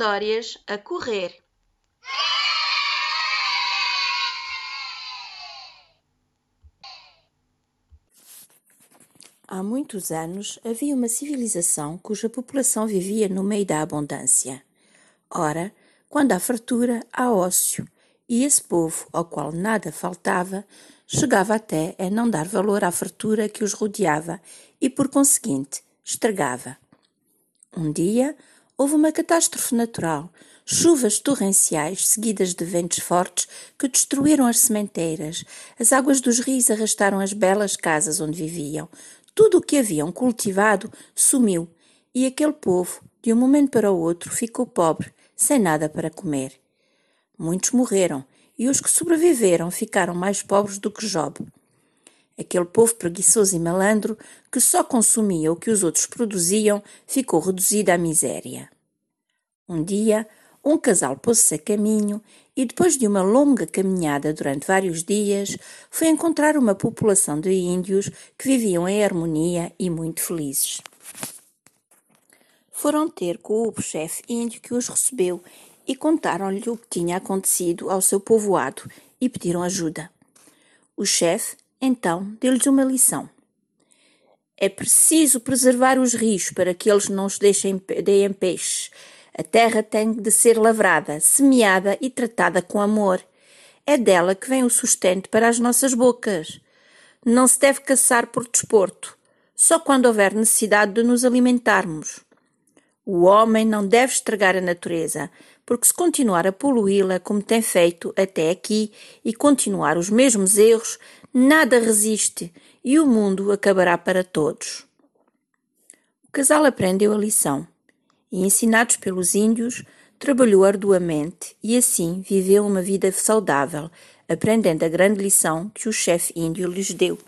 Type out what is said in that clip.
histórias a correr. Há muitos anos havia uma civilização cuja população vivia no meio da abundância. Ora, quando há fartura, há ócio, e esse povo, ao qual nada faltava, chegava até a não dar valor à fartura que os rodeava e, por conseguinte, estragava. Um dia houve uma catástrofe natural, chuvas torrenciais seguidas de ventos fortes que destruíram as sementeiras, as águas dos rios arrastaram as belas casas onde viviam, tudo o que haviam cultivado sumiu, e aquele povo, de um momento para o outro, ficou pobre, sem nada para comer. Muitos morreram, e os que sobreviveram ficaram mais pobres do que Job. Aquele povo preguiçoso e malandro, que só consumia o que os outros produziam, ficou reduzido à miséria. Um dia, um casal pôs-se a caminho e, depois de uma longa caminhada durante vários dias, foi encontrar uma população de índios que viviam em harmonia e muito felizes. Foram ter com o chefe índio que os recebeu e contaram-lhe o que tinha acontecido ao seu povoado e pediram ajuda. O chefe, então, deu-lhes uma lição. É preciso preservar os rios para que eles não os deixem deem peixes a terra tem de ser lavrada, semeada e tratada com amor. É dela que vem o sustento para as nossas bocas. Não se deve caçar por desporto, só quando houver necessidade de nos alimentarmos. O homem não deve estragar a natureza, porque se continuar a poluí-la como tem feito até aqui e continuar os mesmos erros, nada resiste e o mundo acabará para todos. O casal aprendeu a lição e, ensinados pelos índios, trabalhou arduamente e assim viveu uma vida saudável, aprendendo a grande lição que o chefe índio lhes deu.